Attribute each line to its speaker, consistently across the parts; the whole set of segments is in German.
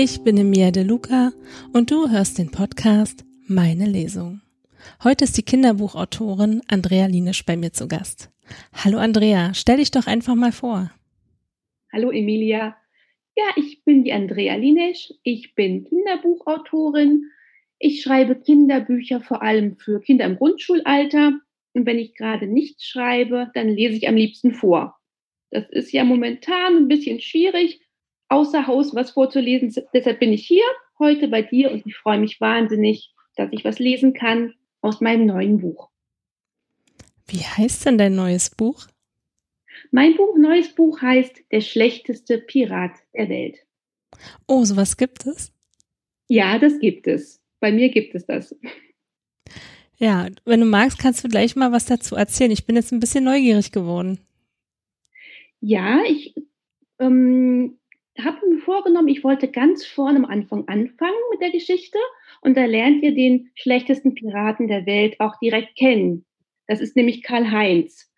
Speaker 1: Ich bin Emilia De Luca und du hörst den Podcast Meine Lesung. Heute ist die Kinderbuchautorin Andrea Linisch bei mir zu Gast. Hallo Andrea, stell dich doch einfach mal vor.
Speaker 2: Hallo Emilia. Ja, ich bin die Andrea Linisch. Ich bin Kinderbuchautorin. Ich schreibe Kinderbücher vor allem für Kinder im Grundschulalter. Und wenn ich gerade nichts schreibe, dann lese ich am liebsten vor. Das ist ja momentan ein bisschen schwierig, außer Haus was vorzulesen. Deshalb bin ich hier heute bei dir und ich freue mich wahnsinnig, dass ich was lesen kann aus meinem neuen Buch.
Speaker 1: Wie heißt denn dein neues Buch?
Speaker 2: Mein Buch, neues Buch heißt Der schlechteste Pirat der Welt.
Speaker 1: Oh, sowas gibt es?
Speaker 2: Ja, das gibt es. Bei mir gibt es das.
Speaker 1: Ja, wenn du magst, kannst du gleich mal was dazu erzählen. Ich bin jetzt ein bisschen neugierig geworden.
Speaker 2: Ja, ich ähm, habe mir vorgenommen, ich wollte ganz vorne am Anfang anfangen mit der Geschichte und da lernt ihr den schlechtesten Piraten der Welt auch direkt kennen. Das ist nämlich Karl-Heinz.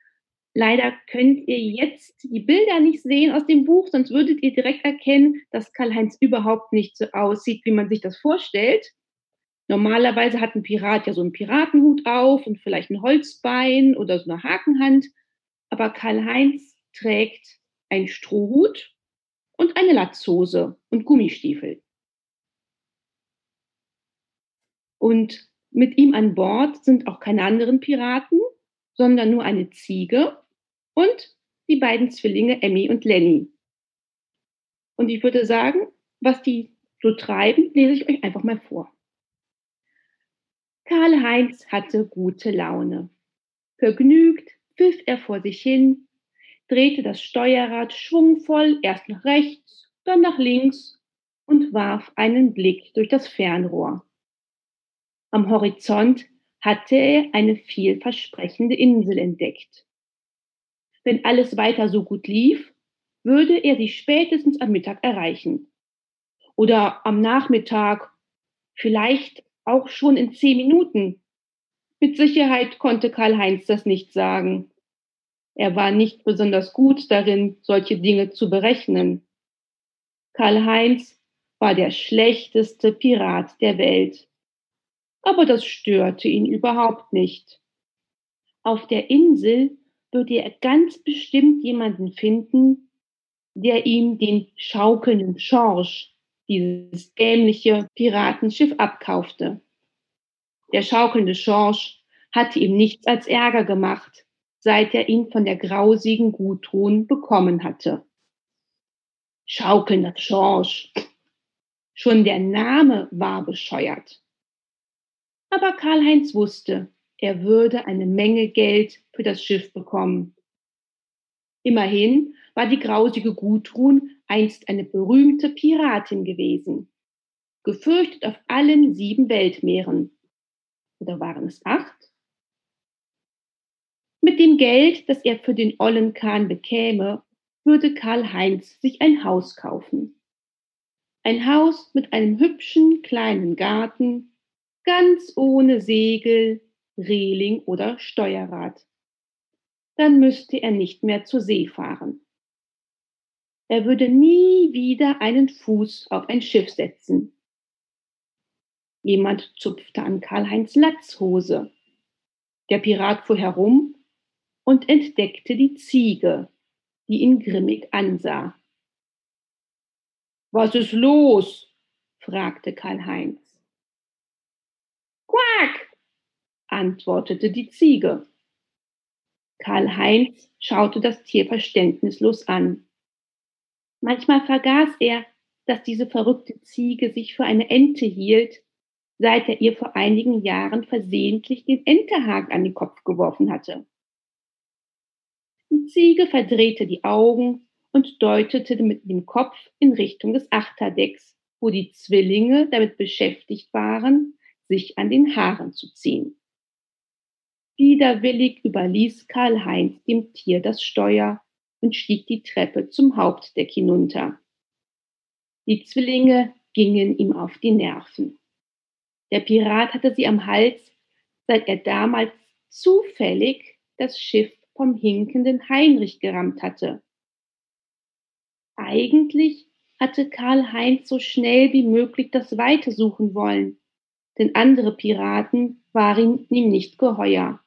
Speaker 2: Leider könnt ihr jetzt die Bilder nicht sehen aus dem Buch, sonst würdet ihr direkt erkennen, dass Karl-Heinz überhaupt nicht so aussieht, wie man sich das vorstellt. Normalerweise hat ein Pirat ja so einen Piratenhut auf und vielleicht ein Holzbein oder so eine Hakenhand. Aber Karl-Heinz trägt einen Strohhut und eine Latzhose und Gummistiefel. Und mit ihm an Bord sind auch keine anderen Piraten, sondern nur eine Ziege und die beiden Zwillinge Emmy und Lenny. Und ich würde sagen, was die so treiben, lese ich euch einfach mal vor. Karl-Heinz hatte gute Laune. Vergnügt pfiff er vor sich hin drehte das Steuerrad schwungvoll erst nach rechts, dann nach links und warf einen Blick durch das Fernrohr. Am Horizont hatte er eine vielversprechende Insel entdeckt. Wenn alles weiter so gut lief, würde er sie spätestens am Mittag erreichen. Oder am Nachmittag, vielleicht auch schon in zehn Minuten. Mit Sicherheit konnte Karl-Heinz das nicht sagen. Er war nicht besonders gut darin, solche Dinge zu berechnen. Karl-Heinz war der schlechteste Pirat der Welt. Aber das störte ihn überhaupt nicht. Auf der Insel würde er ganz bestimmt jemanden finden, der ihm den schaukelnden Schorsch, dieses dämliche Piratenschiff, abkaufte. Der schaukelnde Schorsch hatte ihm nichts als Ärger gemacht, seit er ihn von der grausigen Gudrun bekommen hatte. Schaukelnder Schorsch. Schon der Name war bescheuert. Aber Karl-Heinz wusste, er würde eine Menge Geld für das Schiff bekommen. Immerhin war die grausige Gudrun einst eine berühmte Piratin gewesen, gefürchtet auf allen sieben Weltmeeren. Oder waren es acht? Mit dem Geld, das er für den ollen Kahn bekäme, würde Karl-Heinz sich ein Haus kaufen. Ein Haus mit einem hübschen kleinen Garten, ganz ohne Segel, Reling oder Steuerrad. Dann müsste er nicht mehr zur See fahren. Er würde nie wieder einen Fuß auf ein Schiff setzen. Jemand zupfte an Karl-Heinz Latzhose. Der Pirat fuhr herum und entdeckte die Ziege, die ihn grimmig ansah. Was ist los? fragte Karl-Heinz. Quack! antwortete die Ziege. Karl-Heinz schaute das Tier verständnislos an. Manchmal vergaß er, dass diese verrückte Ziege sich für eine Ente hielt, seit er ihr vor einigen Jahren versehentlich den Entehaken an den Kopf geworfen hatte. Die Ziege verdrehte die Augen und deutete mit dem Kopf in Richtung des Achterdecks, wo die Zwillinge damit beschäftigt waren, sich an den Haaren zu ziehen. Widerwillig überließ Karl-Heinz dem Tier das Steuer und stieg die Treppe zum Hauptdeck hinunter. Die Zwillinge gingen ihm auf die Nerven. Der Pirat hatte sie am Hals, seit er damals zufällig das Schiff vom hinkenden Heinrich gerammt hatte. Eigentlich hatte Karl-Heinz so schnell wie möglich das Weite suchen wollen, denn andere Piraten waren ihm nicht geheuer.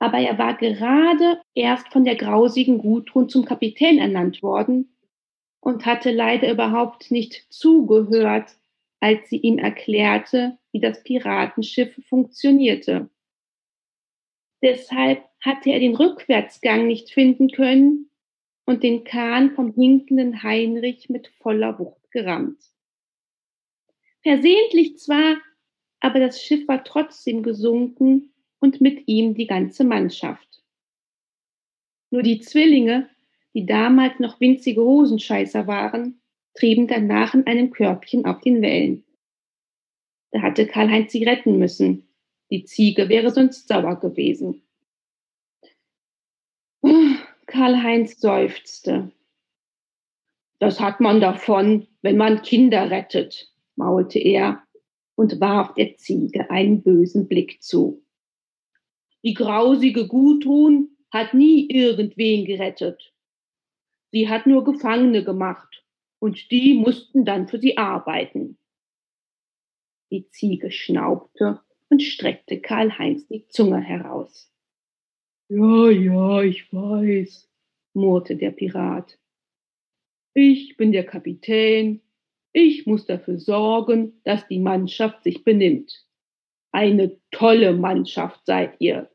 Speaker 2: Aber er war gerade erst von der grausigen Gudrun zum Kapitän ernannt worden und hatte leider überhaupt nicht zugehört, als sie ihm erklärte, wie das Piratenschiff funktionierte. Deshalb hatte er den Rückwärtsgang nicht finden können und den Kahn vom hinkenden Heinrich mit voller Wucht gerammt. Versehentlich zwar, aber das Schiff war trotzdem gesunken und mit ihm die ganze Mannschaft. Nur die Zwillinge, die damals noch winzige Hosenscheißer waren, trieben danach in einem Körbchen auf den Wellen. Da hatte Karl-Heinz sie retten müssen. Die Ziege wäre sonst sauer gewesen. Karl-Heinz seufzte. Das hat man davon, wenn man Kinder rettet, maulte er und warf der Ziege einen bösen Blick zu. Die grausige Gudrun hat nie irgendwen gerettet. Sie hat nur Gefangene gemacht und die mussten dann für sie arbeiten. Die Ziege schnaubte und streckte Karl-Heinz die Zunge heraus. Ja, ja, ich weiß, murrte der Pirat. Ich bin der Kapitän. Ich muss dafür sorgen, dass die Mannschaft sich benimmt. Eine tolle Mannschaft seid ihr.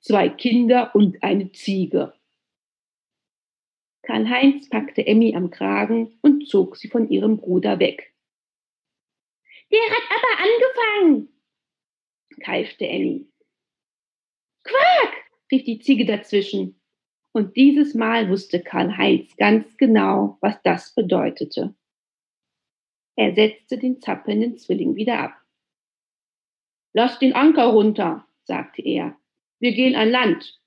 Speaker 2: Zwei Kinder und eine Ziege. Karl-Heinz packte Emmy am Kragen und zog sie von ihrem Bruder weg. Der hat aber angefangen, keifte Emmy. Quack! rief die Ziege dazwischen. Und dieses Mal wusste Karl-Heinz ganz genau, was das bedeutete. Er setzte den zappelnden Zwilling wieder ab. Lass den Anker runter, sagte er. Wir gehen an Land.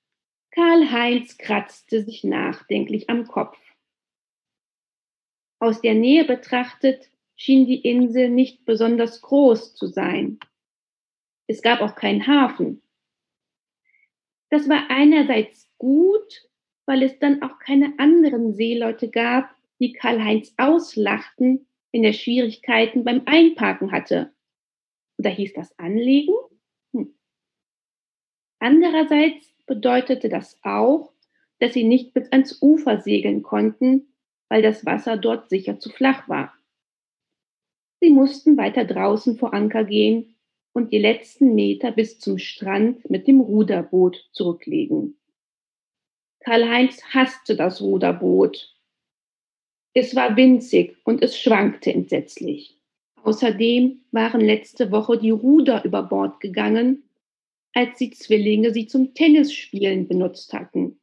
Speaker 2: Karl-Heinz kratzte sich nachdenklich am Kopf. Aus der Nähe betrachtet schien die Insel nicht besonders groß zu sein. Es gab auch keinen Hafen. Das war einerseits gut, weil es dann auch keine anderen Seeleute gab, die Karl-Heinz auslachten, wenn er Schwierigkeiten beim Einparken hatte. Und da hieß das Anlegen. Hm. Andererseits bedeutete das auch, dass sie nicht bis ans Ufer segeln konnten, weil das Wasser dort sicher zu flach war. Sie mussten weiter draußen vor Anker gehen und die letzten Meter bis zum Strand mit dem Ruderboot zurücklegen. Karl-Heinz hasste das Ruderboot. Es war winzig und es schwankte entsetzlich. Außerdem waren letzte Woche die Ruder über Bord gegangen, als die Zwillinge sie zum Tennisspielen benutzt hatten.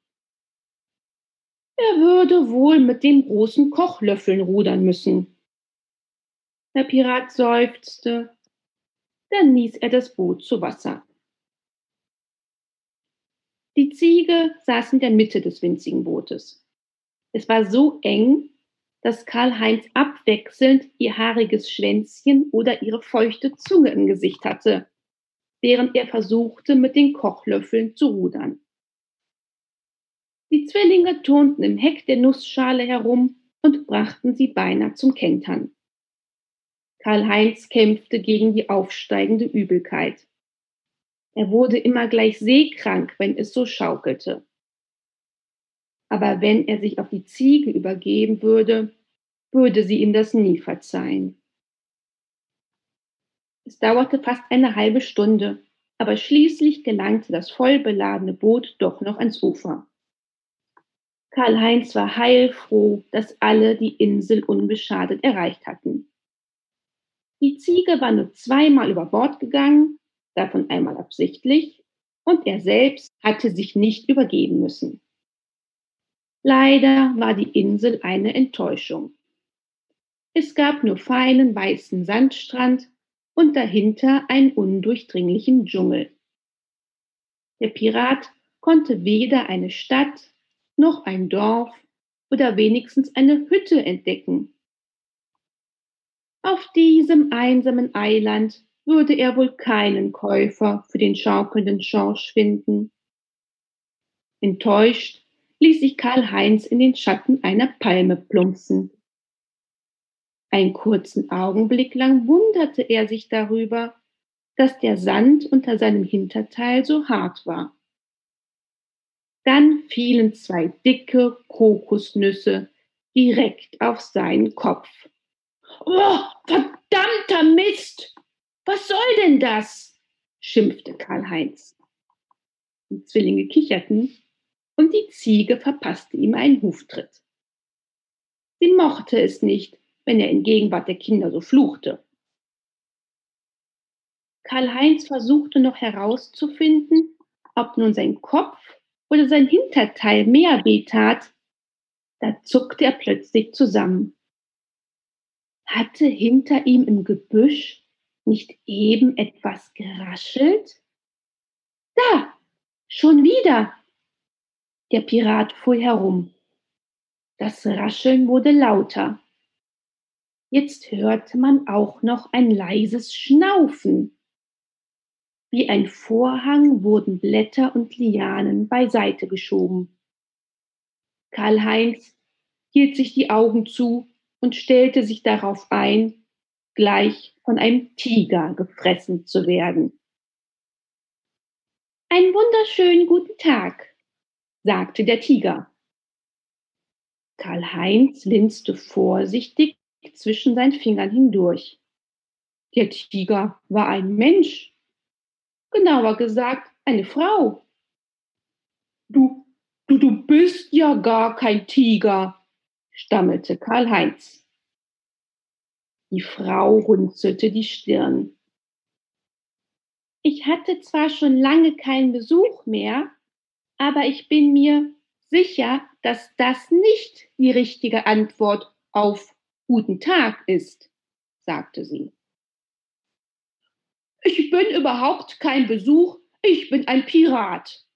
Speaker 2: Er würde wohl mit den großen Kochlöffeln rudern müssen. Der Pirat seufzte dann ließ er das Boot zu Wasser. Die Ziege saß in der Mitte des winzigen Bootes. Es war so eng, dass Karl-Heinz abwechselnd ihr haariges Schwänzchen oder ihre feuchte Zunge im Gesicht hatte, während er versuchte, mit den Kochlöffeln zu rudern. Die Zwillinge turnten im Heck der Nussschale herum und brachten sie beinahe zum Kentern. Karl-Heinz kämpfte gegen die aufsteigende Übelkeit. Er wurde immer gleich seekrank, wenn es so schaukelte. Aber wenn er sich auf die Ziege übergeben würde, würde sie ihm das nie verzeihen. Es dauerte fast eine halbe Stunde, aber schließlich gelangte das vollbeladene Boot doch noch ans Ufer. Karl-Heinz war heilfroh, dass alle die Insel unbeschadet erreicht hatten. Die Ziege war nur zweimal über Bord gegangen, davon einmal absichtlich, und er selbst hatte sich nicht übergeben müssen. Leider war die Insel eine Enttäuschung. Es gab nur feinen weißen Sandstrand und dahinter einen undurchdringlichen Dschungel. Der Pirat konnte weder eine Stadt noch ein Dorf oder wenigstens eine Hütte entdecken, auf diesem einsamen Eiland würde er wohl keinen Käufer für den schaukelnden Schorsch finden. Enttäuscht ließ sich Karl-Heinz in den Schatten einer Palme plumpsen. Einen kurzen Augenblick lang wunderte er sich darüber, dass der Sand unter seinem Hinterteil so hart war. Dann fielen zwei dicke Kokosnüsse direkt auf seinen Kopf. Oh, verdammter Mist! Was soll denn das? schimpfte Karl-Heinz. Die Zwillinge kicherten und die Ziege verpasste ihm einen Huftritt. Sie mochte es nicht, wenn er in Gegenwart der Kinder so fluchte. Karl-Heinz versuchte noch herauszufinden, ob nun sein Kopf oder sein Hinterteil mehr weh tat. Da zuckte er plötzlich zusammen. Hatte hinter ihm im Gebüsch nicht eben etwas geraschelt? Da, schon wieder. Der Pirat fuhr herum. Das Rascheln wurde lauter. Jetzt hörte man auch noch ein leises Schnaufen. Wie ein Vorhang wurden Blätter und Lianen beiseite geschoben. Karl-Heinz hielt sich die Augen zu und stellte sich darauf ein, gleich von einem Tiger gefressen zu werden. Einen wunderschönen guten Tag, sagte der Tiger. Karl-Heinz linste vorsichtig zwischen seinen Fingern hindurch. Der Tiger war ein Mensch, genauer gesagt eine Frau. Du, du, du bist ja gar kein Tiger, stammelte Karl-Heinz. Die Frau runzelte die Stirn. Ich hatte zwar schon lange keinen Besuch mehr, aber ich bin mir sicher, dass das nicht die richtige Antwort auf Guten Tag ist, sagte sie. Ich bin überhaupt kein Besuch, ich bin ein Pirat,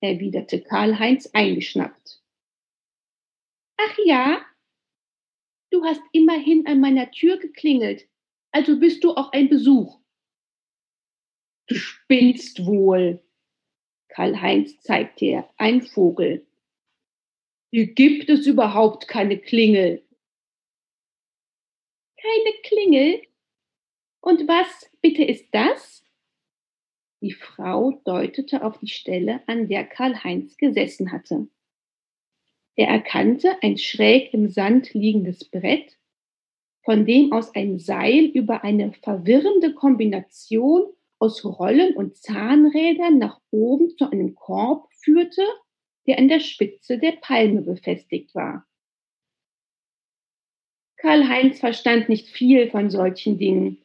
Speaker 2: erwiderte Karl-Heinz eingeschnappt. Ach ja, du hast immerhin an meiner Tür geklingelt, also bist du auch ein Besuch. Du spinnst wohl. Karl-Heinz zeigte ihr einen Vogel. Hier gibt es überhaupt keine Klingel keine Klingel. Und was bitte ist das? Die Frau deutete auf die Stelle, an der Karl-Heinz gesessen hatte. Er erkannte ein schräg im Sand liegendes Brett, von dem aus ein Seil über eine verwirrende Kombination aus Rollen und Zahnrädern nach oben zu einem Korb führte, der an der Spitze der Palme befestigt war. Karl-Heinz verstand nicht viel von solchen Dingen,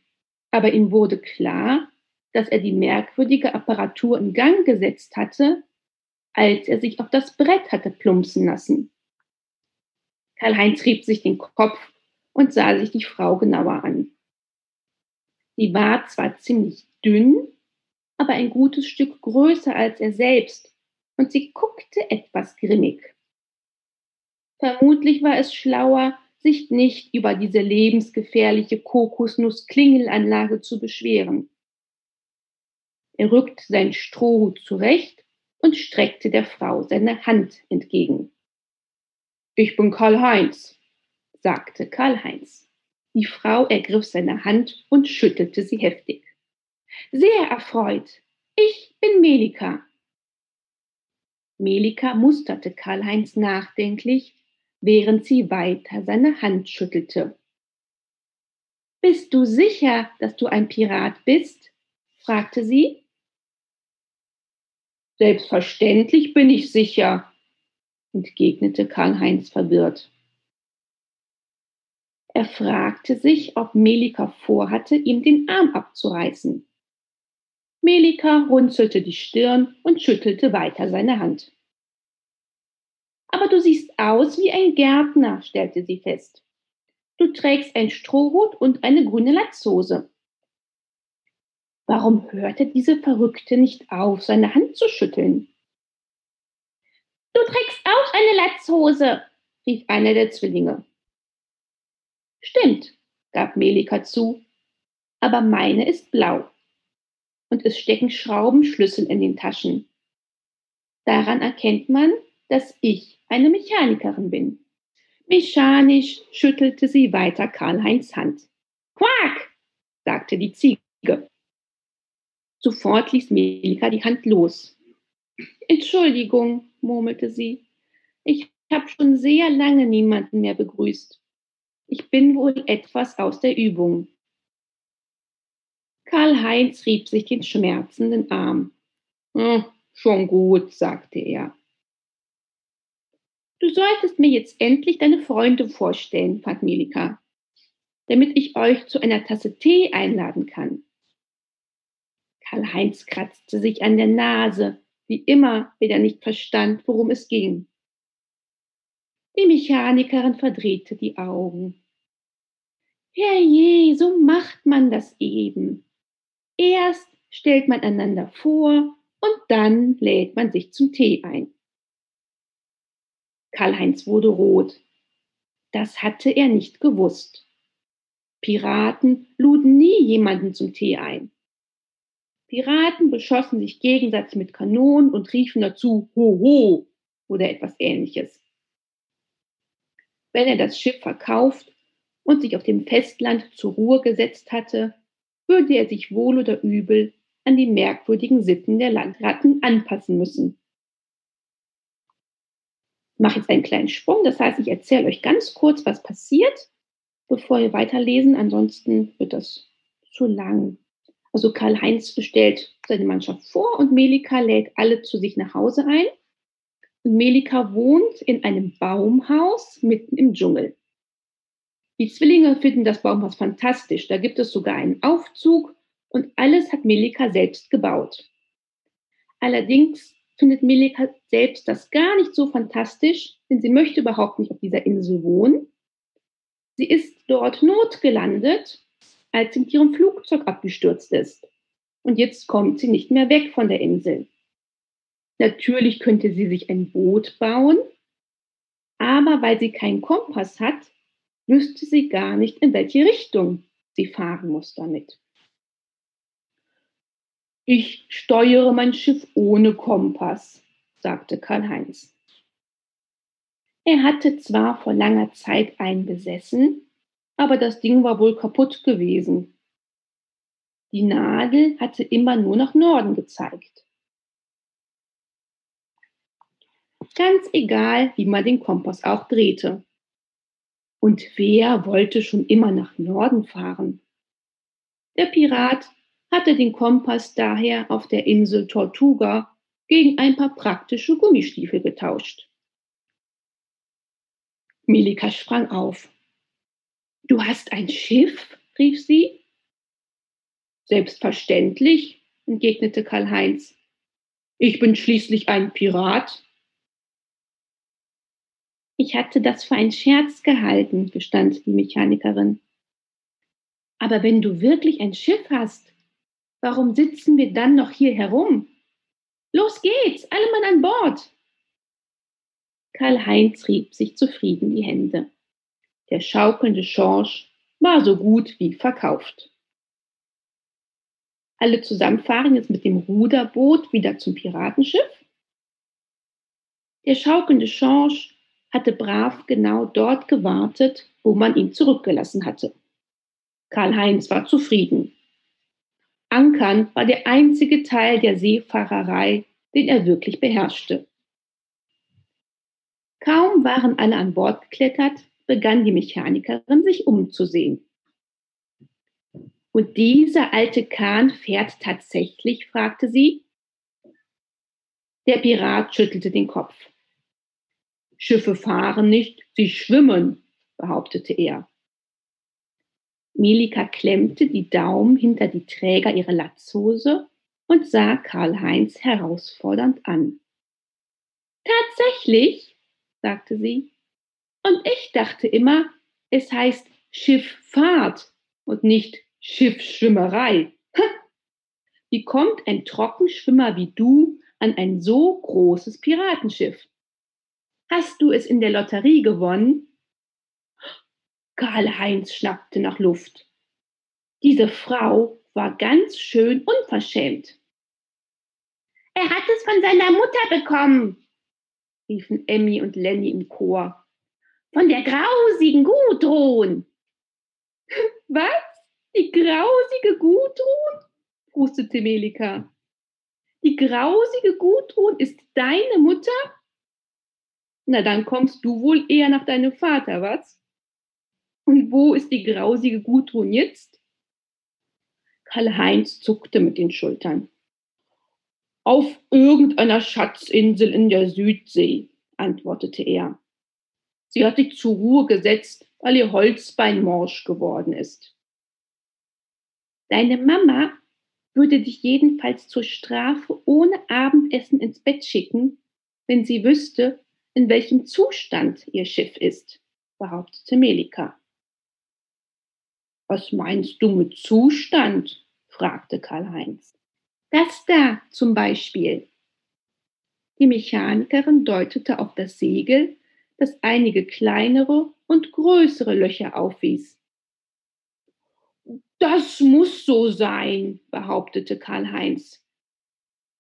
Speaker 2: aber ihm wurde klar, dass er die merkwürdige Apparatur in Gang gesetzt hatte, als er sich auf das Brett hatte plumpsen lassen. Karl-Heinz rieb sich den Kopf und sah sich die Frau genauer an. Sie war zwar ziemlich dünn, aber ein gutes Stück größer als er selbst, und sie guckte etwas grimmig. Vermutlich war es schlauer, sich nicht über diese lebensgefährliche Kokosnuss-Klingelanlage zu beschweren. Er rückte seinen Strohhut zurecht und streckte der Frau seine Hand entgegen. Ich bin Karl-Heinz, sagte Karl-Heinz. Die Frau ergriff seine Hand und schüttelte sie heftig. Sehr erfreut. Ich bin Melika. Melika musterte Karl-Heinz nachdenklich während sie weiter seine Hand schüttelte. Bist du sicher, dass du ein Pirat bist? fragte sie. Selbstverständlich bin ich sicher, entgegnete Karl-Heinz verwirrt. Er fragte sich, ob Melika vorhatte, ihm den Arm abzureißen. Melika runzelte die Stirn und schüttelte weiter seine Hand. Aber du siehst aus wie ein Gärtner, stellte sie fest. Du trägst ein Strohhut und eine grüne Latzhose. Warum hörte diese Verrückte nicht auf, seine Hand zu schütteln? Du trägst auch eine Latzhose, rief einer der Zwillinge. Stimmt, gab Melika zu, aber meine ist blau. Und es stecken Schraubenschlüssel in den Taschen. Daran erkennt man, dass ich eine Mechanikerin bin. Mechanisch schüttelte sie weiter Karl-Heinz Hand. Quack, sagte die Ziege. Sofort ließ Melika die Hand los. Entschuldigung, murmelte sie. Ich habe schon sehr lange niemanden mehr begrüßt. Ich bin wohl etwas aus der Übung. Karl-Heinz rieb sich den schmerzenden Arm. Hm, schon gut, sagte er. Du solltest mir jetzt endlich deine Freunde vorstellen, bat Melika, damit ich euch zu einer Tasse Tee einladen kann. Karl-Heinz kratzte sich an der Nase, wie immer, wenn er nicht verstand, worum es ging. Die Mechanikerin verdrehte die Augen. Herrje, so macht man das eben. Erst stellt man einander vor und dann lädt man sich zum Tee ein. Karl-Heinz wurde rot. Das hatte er nicht gewusst. Piraten luden nie jemanden zum Tee ein. Piraten beschossen sich gegenseitig mit Kanonen und riefen dazu Ho ho oder etwas ähnliches. Wenn er das Schiff verkauft und sich auf dem Festland zur Ruhe gesetzt hatte, würde er sich wohl oder übel an die merkwürdigen Sitten der Landratten anpassen müssen mache jetzt einen kleinen Sprung. Das heißt, ich erzähle euch ganz kurz, was passiert, bevor wir weiterlesen. Ansonsten wird das zu lang. Also Karl-Heinz bestellt seine Mannschaft vor und Melika lädt alle zu sich nach Hause ein. Und Melika wohnt in einem Baumhaus mitten im Dschungel. Die Zwillinge finden das Baumhaus fantastisch. Da gibt es sogar einen Aufzug und alles hat Melika selbst gebaut. Allerdings findet Melika selbst das gar nicht so fantastisch, denn sie möchte überhaupt nicht auf dieser Insel wohnen. Sie ist dort notgelandet, als sie mit ihrem Flugzeug abgestürzt ist. Und jetzt kommt sie nicht mehr weg von der Insel. Natürlich könnte sie sich ein Boot bauen, aber weil sie keinen Kompass hat, wüsste sie gar nicht, in welche Richtung sie fahren muss damit. Ich steuere mein Schiff ohne Kompass, sagte Karl-Heinz. Er hatte zwar vor langer Zeit einen besessen, aber das Ding war wohl kaputt gewesen. Die Nadel hatte immer nur nach Norden gezeigt. Ganz egal, wie man den Kompass auch drehte. Und wer wollte schon immer nach Norden fahren? Der Pirat hatte den Kompass daher auf der Insel Tortuga gegen ein paar praktische Gummistiefel getauscht. Milika sprang auf. Du hast ein Schiff? rief sie. Selbstverständlich, entgegnete Karl-Heinz. Ich bin schließlich ein Pirat. Ich hatte das für einen Scherz gehalten, gestand die Mechanikerin. Aber wenn du wirklich ein Schiff hast, Warum sitzen wir dann noch hier herum? Los geht's, alle Mann an Bord! Karl-Heinz rieb sich zufrieden die Hände. Der schaukelnde Schorsch war so gut wie verkauft. Alle zusammen fahren jetzt mit dem Ruderboot wieder zum Piratenschiff. Der schaukelnde Schorsch hatte brav genau dort gewartet, wo man ihn zurückgelassen hatte. Karl-Heinz war zufrieden. Ankern war der einzige Teil der Seefahrerei, den er wirklich beherrschte. Kaum waren alle an Bord geklettert, begann die Mechanikerin sich umzusehen. Und dieser alte Kahn fährt tatsächlich? fragte sie. Der Pirat schüttelte den Kopf. Schiffe fahren nicht, sie schwimmen, behauptete er. Melika klemmte die Daumen hinter die Träger ihrer Latzhose und sah Karl-Heinz herausfordernd an. Tatsächlich, sagte sie. Und ich dachte immer, es heißt Schifffahrt und nicht Schiffsschwimmerei. Wie kommt ein Trockenschwimmer wie du an ein so großes Piratenschiff? Hast du es in der Lotterie gewonnen? Karl-Heinz schnappte nach Luft. Diese Frau war ganz schön unverschämt. Er hat es von seiner Mutter bekommen, riefen Emmy und Lenny im Chor. Von der grausigen Gudrun. Was? Die grausige Gudrun? frustete Melika. Die grausige Gudrun ist deine Mutter? Na, dann kommst du wohl eher nach deinem Vater, was? Und wo ist die grausige Gudrun jetzt? Karl-Heinz zuckte mit den Schultern. Auf irgendeiner Schatzinsel in der Südsee, antwortete er. Sie hat sich zur Ruhe gesetzt, weil ihr Holzbein morsch geworden ist. Deine Mama würde dich jedenfalls zur Strafe ohne Abendessen ins Bett schicken, wenn sie wüsste, in welchem Zustand ihr Schiff ist, behauptete Melika. Was meinst du mit Zustand? fragte Karl-Heinz. Das da zum Beispiel. Die Mechanikerin deutete auf das Segel, das einige kleinere und größere Löcher aufwies. Das muss so sein, behauptete Karl-Heinz.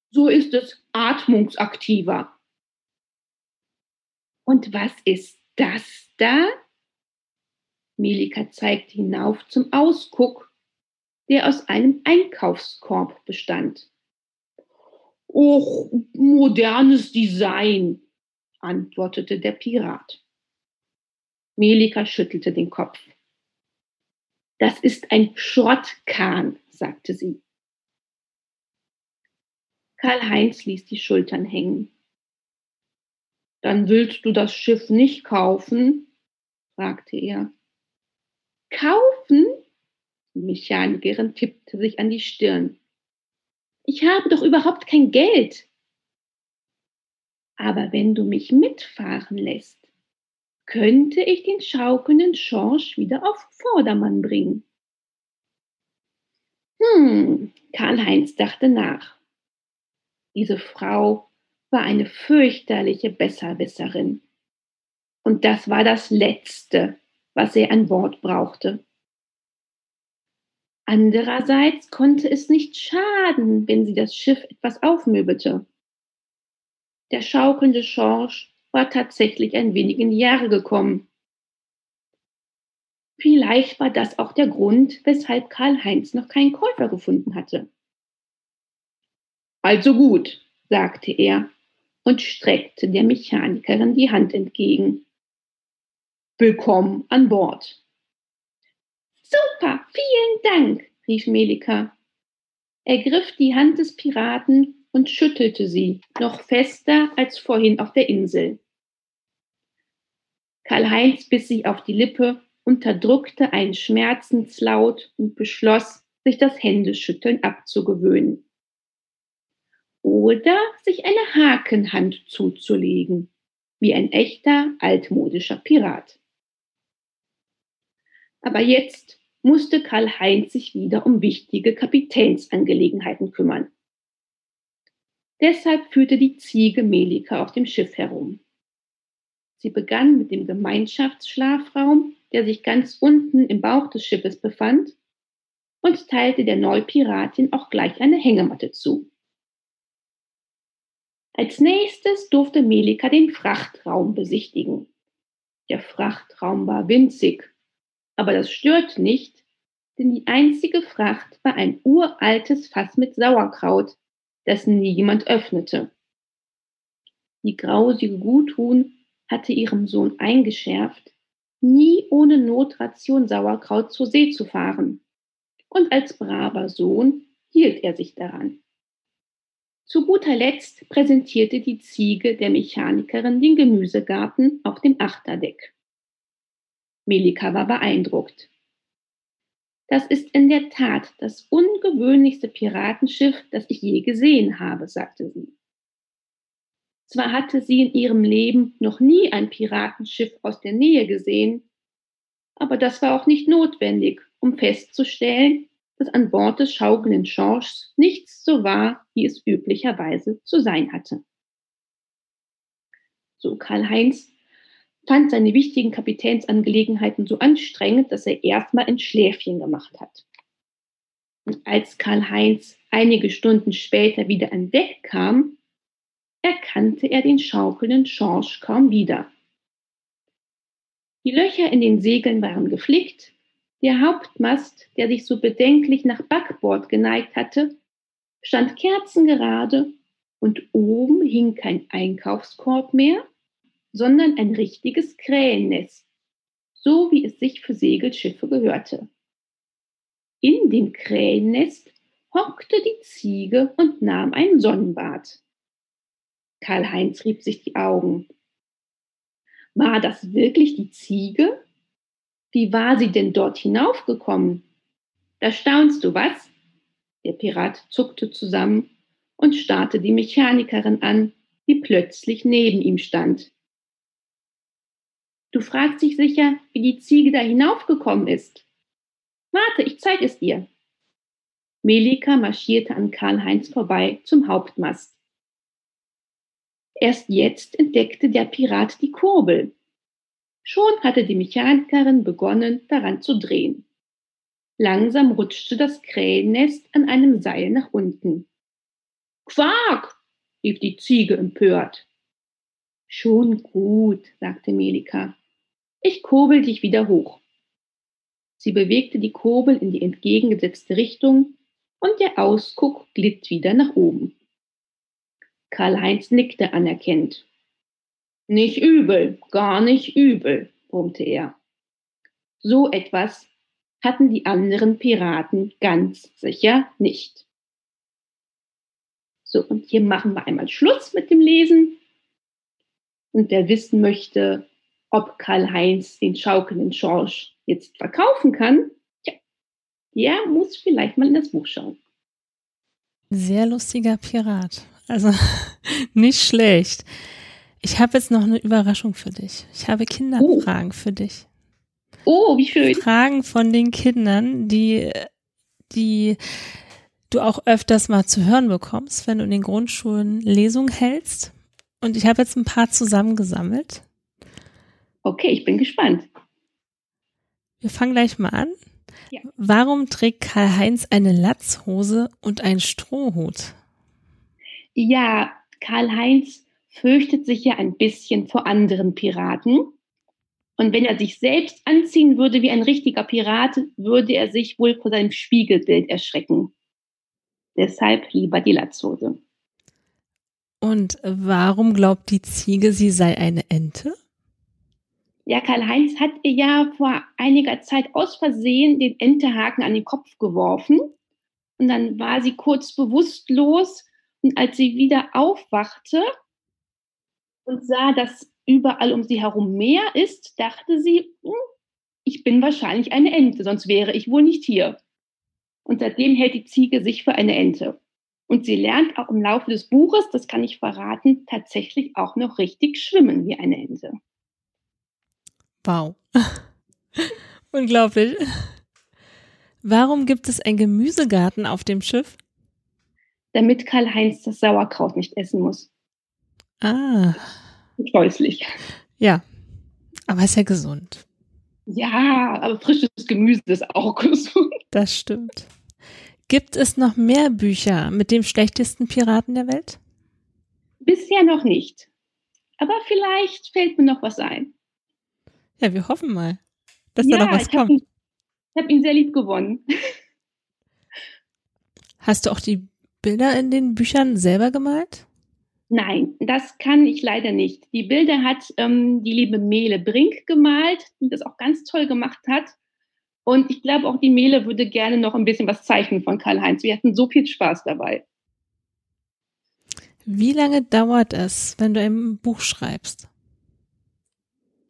Speaker 2: So ist es atmungsaktiver. Und was ist das da? Melika zeigte hinauf zum Ausguck, der aus einem Einkaufskorb bestand. Och, modernes Design, antwortete der Pirat. Melika schüttelte den Kopf. Das ist ein Schrottkahn, sagte sie. Karl-Heinz ließ die Schultern hängen. Dann willst du das Schiff nicht kaufen? fragte er. Kaufen? Die Mechanikerin tippte sich an die Stirn. Ich habe doch überhaupt kein Geld. Aber wenn du mich mitfahren lässt, könnte ich den schaukelnden Schorsch wieder auf Vordermann bringen. Hm, Karl-Heinz dachte nach. Diese Frau war eine fürchterliche Besserwisserin. Und das war das Letzte, was er an Bord brauchte. Andererseits konnte es nicht schaden, wenn sie das Schiff etwas aufmöbelte. Der schaukelnde Schorsch war tatsächlich ein wenig in die Jahre gekommen. Vielleicht war das auch der Grund, weshalb Karl-Heinz noch keinen Käufer gefunden hatte. Also gut, sagte er und streckte der Mechanikerin die Hand entgegen. Willkommen an Bord. Super, vielen Dank, rief Melika. Er griff die Hand des Piraten und schüttelte sie, noch fester als vorhin auf der Insel. Karl-Heinz biss sich auf die Lippe, unterdrückte einen Schmerzenslaut und beschloss, sich das Händeschütteln abzugewöhnen. Oder sich eine Hakenhand zuzulegen, wie ein echter altmodischer Pirat. Aber jetzt musste Karl-Heinz sich wieder um wichtige Kapitänsangelegenheiten kümmern. Deshalb führte die Ziege Melika auf dem Schiff herum. Sie begann mit dem Gemeinschaftsschlafraum, der sich ganz unten im Bauch des Schiffes befand, und teilte der Neupiratin auch gleich eine Hängematte zu. Als nächstes durfte Melika den Frachtraum besichtigen. Der Frachtraum war winzig, aber das stört nicht, denn die einzige Fracht war ein uraltes Fass mit Sauerkraut, das nie jemand öffnete. Die grausige Guthuhn hatte ihrem Sohn eingeschärft, nie ohne Notration Sauerkraut zur See zu fahren. Und als braver Sohn hielt er sich daran. Zu guter Letzt präsentierte die Ziege der Mechanikerin den Gemüsegarten auf dem Achterdeck. Melika war beeindruckt. Das ist in der Tat das ungewöhnlichste Piratenschiff, das ich je gesehen habe, sagte sie. Zwar hatte sie in ihrem Leben noch nie ein Piratenschiff aus der Nähe gesehen, aber das war auch nicht notwendig, um festzustellen, dass an Bord des schaukelnden Schorschs nichts so war, wie es üblicherweise zu sein hatte. So Karl-Heinz fand seine wichtigen Kapitänsangelegenheiten so anstrengend, dass er erstmal ein Schläfchen gemacht hat. Und als Karl-Heinz einige Stunden später wieder an Deck kam, erkannte er den schaukelnden Schorsch kaum wieder. Die Löcher in den Segeln waren geflickt, der Hauptmast, der sich so bedenklich nach Backbord geneigt hatte, stand kerzengerade und oben hing kein Einkaufskorb mehr, sondern ein richtiges Krähennest, so wie es sich für Segelschiffe gehörte. In dem Krähennest hockte die Ziege und nahm ein Sonnenbad. Karl-Heinz rieb sich die Augen. War das wirklich die Ziege? Wie war sie denn dort hinaufgekommen? Da staunst du, was? Der Pirat zuckte zusammen und starrte die Mechanikerin an, die plötzlich neben ihm stand. Du fragst dich sicher, wie die Ziege da hinaufgekommen ist. Warte, ich zeig es dir. Melika marschierte an Karl-Heinz vorbei zum Hauptmast. Erst jetzt entdeckte der Pirat die Kurbel. Schon hatte die Mechanikerin begonnen, daran zu drehen. Langsam rutschte das Krähennest an einem Seil nach unten. Quark! rief die Ziege empört. Schon gut, sagte Melika. Ich kurbel dich wieder hoch. Sie bewegte die Kurbel in die entgegengesetzte Richtung und der Ausguck glitt wieder nach oben. Karl-Heinz nickte anerkennend. Nicht übel, gar nicht übel, brummte er. So etwas hatten die anderen Piraten ganz sicher nicht. So, und hier machen wir einmal Schluss mit dem Lesen. Und wer wissen möchte, ob Karl-Heinz den schaukelnden Schorsch jetzt verkaufen kann, tja, der muss vielleicht mal in das Buch schauen.
Speaker 1: Sehr lustiger Pirat. Also nicht schlecht. Ich habe jetzt noch eine Überraschung für dich. Ich habe Kinderfragen oh. für dich.
Speaker 2: Oh, wie schön.
Speaker 1: Fragen von den Kindern, die, die du auch öfters mal zu hören bekommst, wenn du in den Grundschulen Lesungen hältst. Und ich habe jetzt ein paar zusammengesammelt.
Speaker 2: Okay, ich bin gespannt.
Speaker 1: Wir fangen gleich mal an. Ja. Warum trägt Karl-Heinz eine Latzhose und einen Strohhut?
Speaker 2: Ja, Karl-Heinz fürchtet sich ja ein bisschen vor anderen Piraten. Und wenn er sich selbst anziehen würde wie ein richtiger Pirat, würde er sich wohl vor seinem Spiegelbild erschrecken. Deshalb lieber die Latzhose.
Speaker 1: Und warum glaubt die Ziege, sie sei eine Ente?
Speaker 2: Ja, Karl-Heinz hat ihr ja vor einiger Zeit aus Versehen den Entehaken an den Kopf geworfen. Und dann war sie kurz bewusstlos. Und als sie wieder aufwachte und sah, dass überall um sie herum Meer ist, dachte sie, hm, ich bin wahrscheinlich eine Ente, sonst wäre ich wohl nicht hier. Und seitdem hält die Ziege sich für eine Ente. Und sie lernt auch im Laufe des Buches, das kann ich verraten, tatsächlich auch noch richtig schwimmen wie eine Ente.
Speaker 1: Wow. Unglaublich. Warum gibt es einen Gemüsegarten auf dem Schiff?
Speaker 2: Damit Karl-Heinz das Sauerkraut nicht essen muss.
Speaker 1: Ah.
Speaker 2: Scheußlich.
Speaker 1: Ja, aber ist ja gesund.
Speaker 2: Ja, aber frisches Gemüse ist auch gesund.
Speaker 1: Das stimmt. Gibt es noch mehr Bücher mit dem schlechtesten Piraten der Welt?
Speaker 2: Bisher noch nicht. Aber vielleicht fällt mir noch was ein.
Speaker 1: Ja, wir hoffen mal, dass ja, da noch was ich kommt.
Speaker 2: ich habe ihn sehr lieb gewonnen.
Speaker 1: Hast du auch die Bilder in den Büchern selber gemalt?
Speaker 2: Nein, das kann ich leider nicht. Die Bilder hat ähm, die liebe Mele Brink gemalt, die das auch ganz toll gemacht hat. Und ich glaube, auch die Mele würde gerne noch ein bisschen was zeichnen von Karl-Heinz. Wir hatten so viel Spaß dabei.
Speaker 1: Wie lange dauert es, wenn du ein Buch schreibst?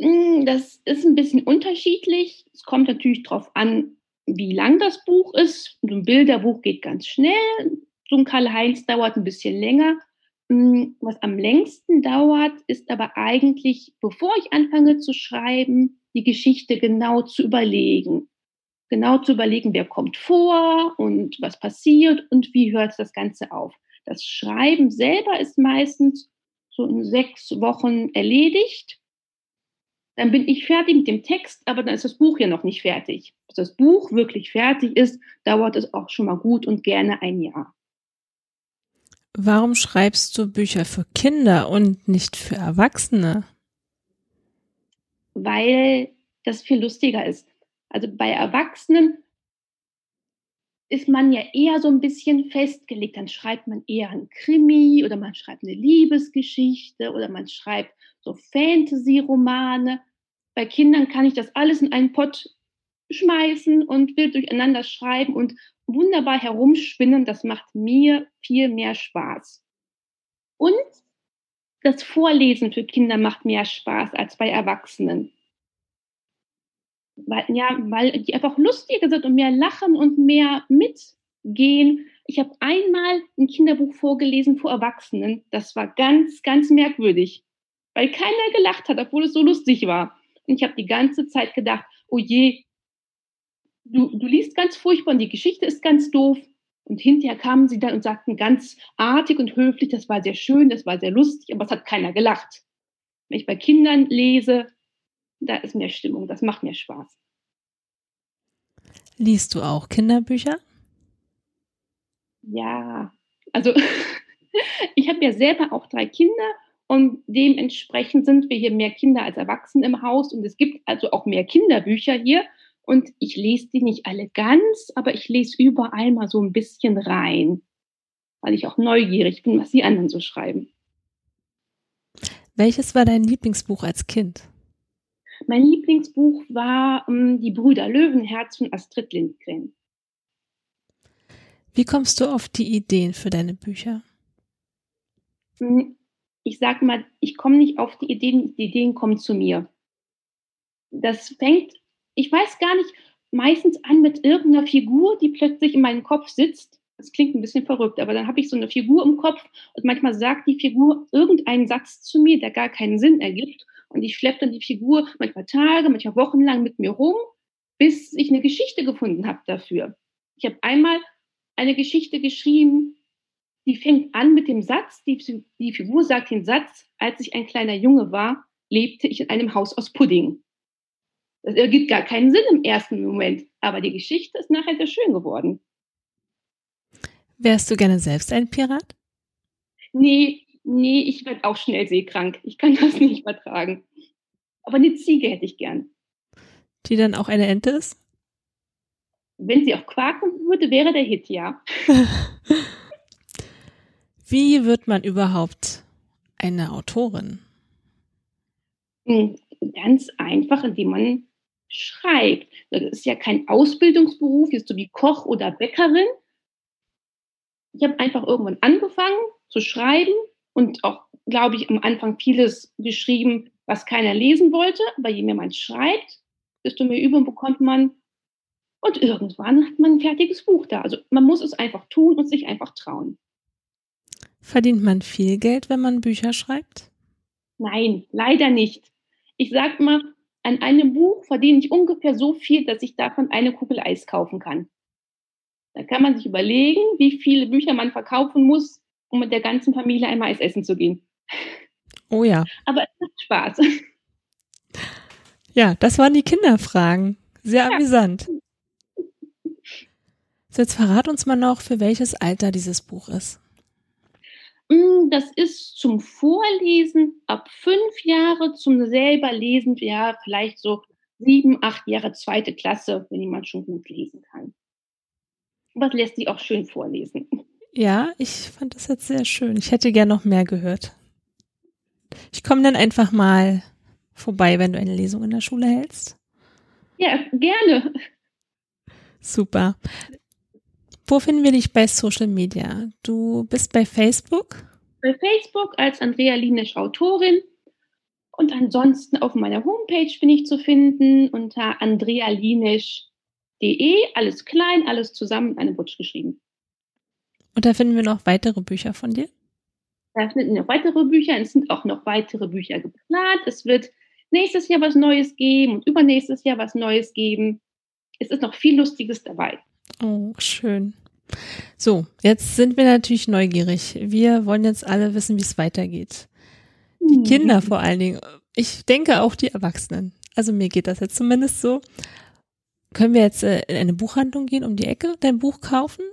Speaker 2: Hm, das ist ein bisschen unterschiedlich. Es kommt natürlich darauf an, wie lang das Buch ist. So ein Bilderbuch geht ganz schnell. So ein Karl-Heinz dauert ein bisschen länger. Hm, was am längsten dauert, ist aber eigentlich, bevor ich anfange zu schreiben, die Geschichte genau zu überlegen. Genau zu überlegen, wer kommt vor und was passiert und wie hört das Ganze auf. Das Schreiben selber ist meistens so in sechs Wochen erledigt dann bin ich fertig mit dem Text, aber dann ist das Buch ja noch nicht fertig. Bis das Buch wirklich fertig ist, dauert es auch schon mal gut und gerne ein Jahr.
Speaker 1: Warum schreibst du Bücher für Kinder und nicht für Erwachsene?
Speaker 2: Weil das viel lustiger ist. Also bei Erwachsenen ist man ja eher so ein bisschen festgelegt. Dann schreibt man eher ein Krimi oder man schreibt eine Liebesgeschichte oder man schreibt so Fantasy-Romane. Bei Kindern kann ich das alles in einen Pott schmeißen und wild durcheinander schreiben und wunderbar herumspinnen. Das macht mir viel mehr Spaß. Und das Vorlesen für Kinder macht mehr Spaß als bei Erwachsenen. Weil, ja, weil die einfach lustiger sind und mehr lachen und mehr mitgehen. Ich habe einmal ein Kinderbuch vorgelesen vor Erwachsenen. Das war ganz, ganz merkwürdig, weil keiner gelacht hat, obwohl es so lustig war. Und ich habe die ganze Zeit gedacht, oh je, du, du liest ganz furchtbar und die Geschichte ist ganz doof. Und hinterher kamen sie dann und sagten ganz artig und höflich, das war sehr schön, das war sehr lustig, aber es hat keiner gelacht. Wenn ich bei Kindern lese, da ist mehr Stimmung, das macht mir Spaß.
Speaker 1: Liest du auch Kinderbücher?
Speaker 2: Ja, also ich habe ja selber auch drei Kinder und dementsprechend sind wir hier mehr Kinder als Erwachsene im Haus und es gibt also auch mehr Kinderbücher hier und ich lese die nicht alle ganz, aber ich lese überall mal so ein bisschen rein, weil ich auch neugierig bin, was die anderen so schreiben.
Speaker 1: Welches war dein Lieblingsbuch als Kind?
Speaker 2: Mein Lieblingsbuch war um, Die Brüder Löwenherz von Astrid Lindgren.
Speaker 1: Wie kommst du auf die Ideen für deine Bücher?
Speaker 2: Ich sag mal, ich komme nicht auf die Ideen, die Ideen kommen zu mir. Das fängt ich weiß gar nicht, meistens an mit irgendeiner Figur, die plötzlich in meinem Kopf sitzt. Das klingt ein bisschen verrückt, aber dann habe ich so eine Figur im Kopf und manchmal sagt die Figur irgendeinen Satz zu mir, der gar keinen Sinn ergibt. Und ich schleppe dann die Figur manchmal Tage, manchmal Wochen lang mit mir rum, bis ich eine Geschichte gefunden habe dafür. Ich habe einmal eine Geschichte geschrieben, die fängt an mit dem Satz, die, die Figur sagt den Satz, als ich ein kleiner Junge war, lebte ich in einem Haus aus Pudding. Das ergibt gar keinen Sinn im ersten Moment, aber die Geschichte ist nachher sehr schön geworden.
Speaker 1: Wärst du gerne selbst ein Pirat?
Speaker 2: Nee, nee, ich werde auch schnell seekrank. Ich kann das nicht vertragen. Aber eine Ziege hätte ich gern.
Speaker 1: Die dann auch eine Ente ist?
Speaker 2: Wenn sie auch quaken würde, wäre der Hit, ja.
Speaker 1: Wie wird man überhaupt eine Autorin?
Speaker 2: Ganz einfach, indem man schreibt. Das ist ja kein Ausbildungsberuf, jetzt so wie Koch oder Bäckerin. Ich habe einfach irgendwann angefangen zu schreiben und auch, glaube ich, am Anfang vieles geschrieben, was keiner lesen wollte. Aber je mehr man schreibt, desto mehr Übung bekommt man. Und irgendwann hat man ein fertiges Buch da. Also man muss es einfach tun und sich einfach trauen.
Speaker 1: Verdient man viel Geld, wenn man Bücher schreibt?
Speaker 2: Nein, leider nicht. Ich sage mal, an einem Buch verdiene ich ungefähr so viel, dass ich davon eine Kugel Eis kaufen kann. Da kann man sich überlegen, wie viele Bücher man verkaufen muss, um mit der ganzen Familie einmal Eis essen zu gehen.
Speaker 1: Oh ja.
Speaker 2: Aber es macht Spaß.
Speaker 1: Ja, das waren die Kinderfragen. Sehr ja. amüsant. So, jetzt verrat uns mal noch, für welches Alter dieses Buch ist.
Speaker 2: Mm, das ist zum Vorlesen ab fünf Jahre, zum selber Lesen, ja, vielleicht so sieben, acht Jahre zweite Klasse, wenn jemand schon gut lesen kann. Es lässt sich auch schön vorlesen.
Speaker 1: Ja, ich fand das jetzt sehr schön. Ich hätte gern noch mehr gehört. Ich komme dann einfach mal vorbei, wenn du eine Lesung in der Schule hältst.
Speaker 2: Ja, gerne.
Speaker 1: Super. Wo finden wir dich bei Social Media? Du bist bei Facebook?
Speaker 2: Bei Facebook als Andrea Lienisch Autorin. Und ansonsten auf meiner Homepage bin ich zu finden unter andrealinisch.de. Alles klein, alles zusammen in einem Butsch geschrieben.
Speaker 1: Und da finden wir noch weitere Bücher von dir?
Speaker 2: Da finden wir noch weitere Bücher. Es sind auch noch weitere Bücher geplant. Es wird nächstes Jahr was Neues geben und übernächstes Jahr was Neues geben. Es ist noch viel Lustiges dabei.
Speaker 1: Oh, schön. So, jetzt sind wir natürlich neugierig. Wir wollen jetzt alle wissen, wie es weitergeht. Die mhm. Kinder vor allen Dingen. Ich denke auch die Erwachsenen. Also mir geht das jetzt zumindest so. Können wir jetzt äh, in eine Buchhandlung gehen, um die Ecke, dein Buch kaufen?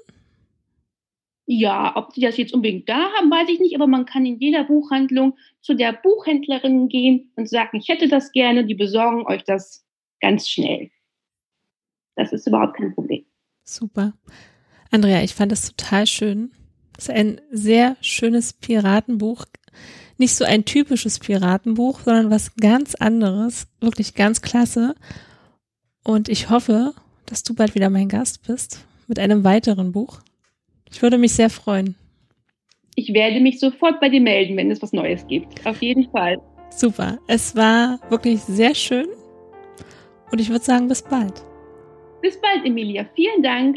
Speaker 2: Ja, ob die das jetzt unbedingt da haben, weiß ich nicht, aber man kann in jeder Buchhandlung zu der Buchhändlerin gehen und sagen, ich hätte das gerne, die besorgen euch das ganz schnell. Das ist überhaupt kein Problem.
Speaker 1: Super. Andrea, ich fand das total schön. Es ist ein sehr schönes Piratenbuch. Nicht so ein typisches Piratenbuch, sondern was ganz anderes. Wirklich ganz klasse. Und ich hoffe, dass du bald wieder mein Gast bist mit einem weiteren Buch. Ich würde mich sehr freuen.
Speaker 2: Ich werde mich sofort bei dir melden, wenn es was Neues gibt. Auf jeden Fall.
Speaker 1: Super. Es war wirklich sehr schön. Und ich würde sagen, bis bald.
Speaker 2: Bis bald, Emilia. Vielen Dank.